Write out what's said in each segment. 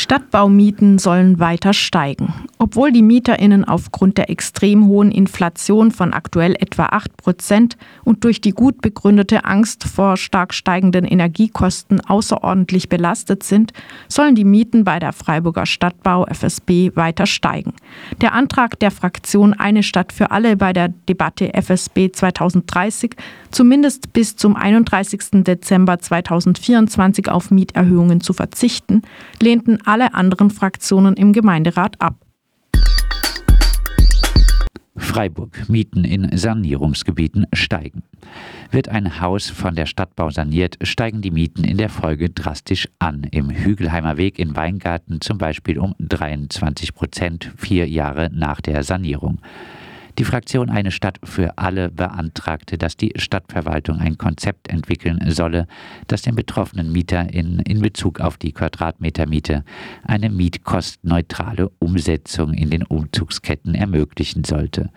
Stadtbaumieten sollen weiter steigen. Obwohl die MieterInnen aufgrund der extrem hohen Inflation von aktuell etwa 8 Prozent und durch die gut begründete Angst vor stark steigenden Energiekosten außerordentlich belastet sind, sollen die Mieten bei der Freiburger Stadtbau FSB weiter steigen. Der Antrag der Fraktion Eine Stadt für alle bei der Debatte FSB 2030 zumindest bis zum 31. Dezember 2024 auf Mieterhöhungen zu verzichten, lehnten alle anderen Fraktionen im Gemeinderat ab. Freiburg. Mieten in Sanierungsgebieten steigen. Wird ein Haus von der Stadtbau saniert, steigen die Mieten in der Folge drastisch an. Im Hügelheimer Weg in Weingarten zum Beispiel um 23 Prozent vier Jahre nach der Sanierung. Die Fraktion Eine Stadt für alle beantragte, dass die Stadtverwaltung ein Konzept entwickeln solle, das den betroffenen MieterInnen in Bezug auf die Quadratmetermiete eine mietkostenneutrale Umsetzung in den Umzugsketten ermöglichen sollte.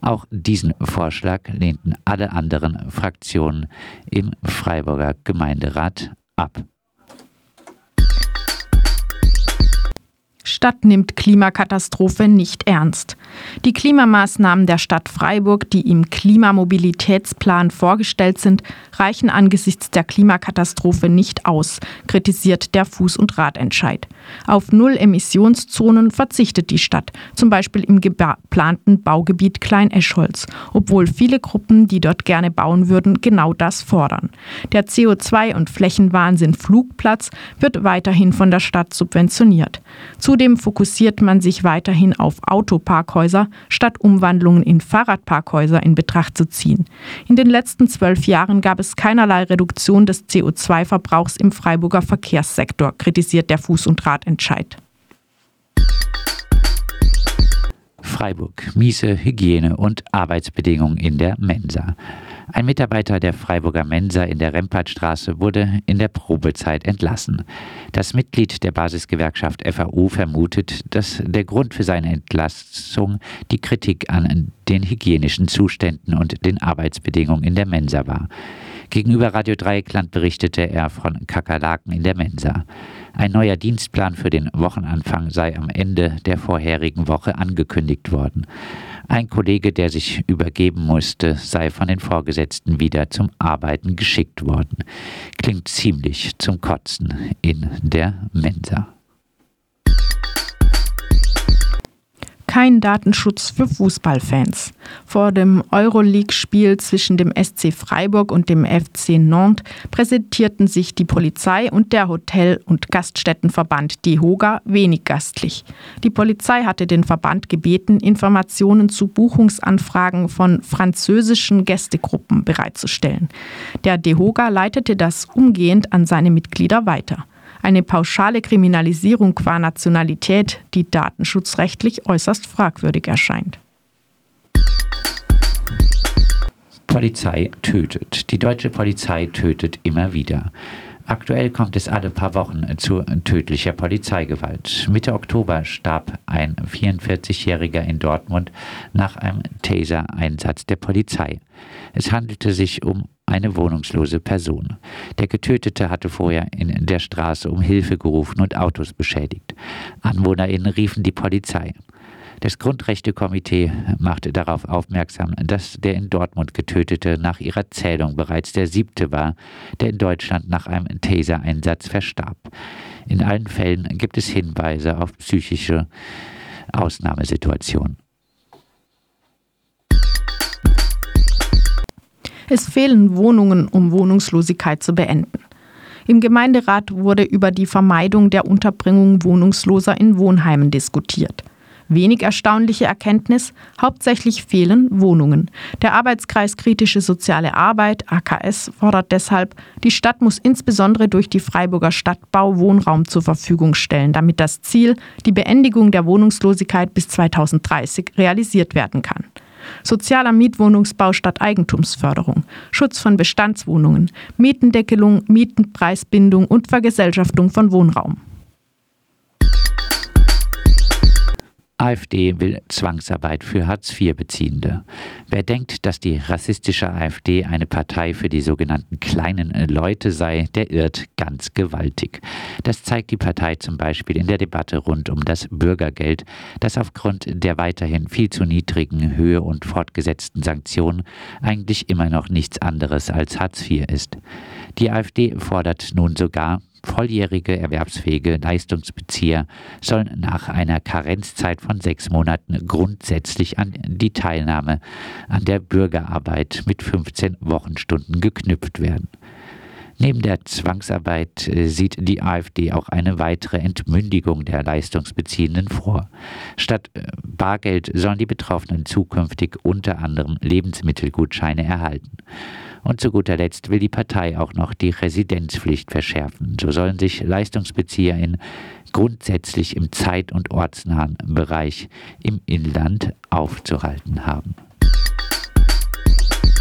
Auch diesen Vorschlag lehnten alle anderen Fraktionen im Freiburger Gemeinderat ab. Stadt nimmt Klimakatastrophe nicht ernst. Die Klimamaßnahmen der Stadt Freiburg, die im Klimamobilitätsplan vorgestellt sind, reichen angesichts der Klimakatastrophe nicht aus, kritisiert der Fuß- und Radentscheid. Auf Null-Emissionszonen verzichtet die Stadt, zum Beispiel im geplanten Baugebiet Klein-Eschholz, obwohl viele Gruppen, die dort gerne bauen würden, genau das fordern. Der CO2- und Flächenwahnsinn Flugplatz wird weiterhin von der Stadt subventioniert. Zu Zudem fokussiert man sich weiterhin auf Autoparkhäuser, statt Umwandlungen in Fahrradparkhäuser in Betracht zu ziehen. In den letzten zwölf Jahren gab es keinerlei Reduktion des CO2-Verbrauchs im Freiburger Verkehrssektor, kritisiert der Fuß- und Radentscheid. Freiburg. Miese Hygiene- und Arbeitsbedingungen in der Mensa. Ein Mitarbeiter der Freiburger Mensa in der Rempartstraße wurde in der Probezeit entlassen. Das Mitglied der Basisgewerkschaft FAU vermutet, dass der Grund für seine Entlassung die Kritik an den hygienischen Zuständen und den Arbeitsbedingungen in der Mensa war. Gegenüber Radio Dreieckland berichtete er von Kakerlaken in der Mensa. Ein neuer Dienstplan für den Wochenanfang sei am Ende der vorherigen Woche angekündigt worden. Ein Kollege, der sich übergeben musste, sei von den Vorgesetzten wieder zum Arbeiten geschickt worden. Klingt ziemlich zum Kotzen in der Mensa. Kein Datenschutz für Fußballfans. Vor dem Euroleague-Spiel zwischen dem SC Freiburg und dem FC Nantes präsentierten sich die Polizei und der Hotel- und Gaststättenverband DEHOGA wenig gastlich. Die Polizei hatte den Verband gebeten, Informationen zu Buchungsanfragen von französischen Gästegruppen bereitzustellen. Der DEHOGA leitete das umgehend an seine Mitglieder weiter eine pauschale Kriminalisierung qua Nationalität, die datenschutzrechtlich äußerst fragwürdig erscheint. Polizei tötet. Die deutsche Polizei tötet immer wieder. Aktuell kommt es alle paar Wochen zu tödlicher Polizeigewalt. Mitte Oktober starb ein 44-Jähriger in Dortmund nach einem Taser-Einsatz der Polizei. Es handelte sich um eine wohnungslose Person. Der Getötete hatte vorher in der Straße um Hilfe gerufen und Autos beschädigt. AnwohnerInnen riefen die Polizei. Das Grundrechtekomitee machte darauf aufmerksam, dass der in Dortmund Getötete nach ihrer Zählung bereits der siebte war, der in Deutschland nach einem Taser-Einsatz verstarb. In allen Fällen gibt es Hinweise auf psychische Ausnahmesituationen. Es fehlen Wohnungen, um Wohnungslosigkeit zu beenden. Im Gemeinderat wurde über die Vermeidung der Unterbringung Wohnungsloser in Wohnheimen diskutiert. Wenig erstaunliche Erkenntnis, hauptsächlich fehlen Wohnungen. Der Arbeitskreis Kritische Soziale Arbeit, AKS, fordert deshalb, die Stadt muss insbesondere durch die Freiburger Stadtbau Wohnraum zur Verfügung stellen, damit das Ziel, die Beendigung der Wohnungslosigkeit bis 2030, realisiert werden kann sozialer Mietwohnungsbau statt Eigentumsförderung, Schutz von Bestandswohnungen, Mietendeckelung, Mietenpreisbindung und Vergesellschaftung von Wohnraum. AfD will Zwangsarbeit für Hartz-IV-Beziehende. Wer denkt, dass die rassistische AfD eine Partei für die sogenannten kleinen Leute sei, der irrt ganz gewaltig. Das zeigt die Partei zum Beispiel in der Debatte rund um das Bürgergeld, das aufgrund der weiterhin viel zu niedrigen Höhe und fortgesetzten Sanktionen eigentlich immer noch nichts anderes als Hartz IV ist. Die AfD fordert nun sogar, volljährige erwerbsfähige Leistungsbezieher sollen nach einer Karenzzeit von sechs Monaten grundsätzlich an die Teilnahme an der Bürgerarbeit mit 15 Wochenstunden geknüpft werden. Neben der Zwangsarbeit äh, sieht die AfD auch eine weitere Entmündigung der Leistungsbeziehenden vor. Statt äh, Bargeld sollen die Betroffenen zukünftig unter anderem Lebensmittelgutscheine erhalten. Und zu guter Letzt will die Partei auch noch die Residenzpflicht verschärfen. So sollen sich LeistungsbezieherInnen grundsätzlich im zeit- und ortsnahen Bereich im Inland aufzuhalten haben.